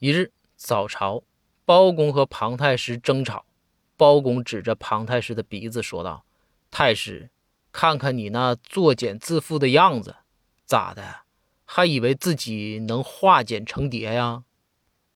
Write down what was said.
一日早朝包公和庞太师争吵。包公指着庞太师的鼻子说道太师看看你那作茧自缚的样子咋的？还以为自己能化茧成蝶呀？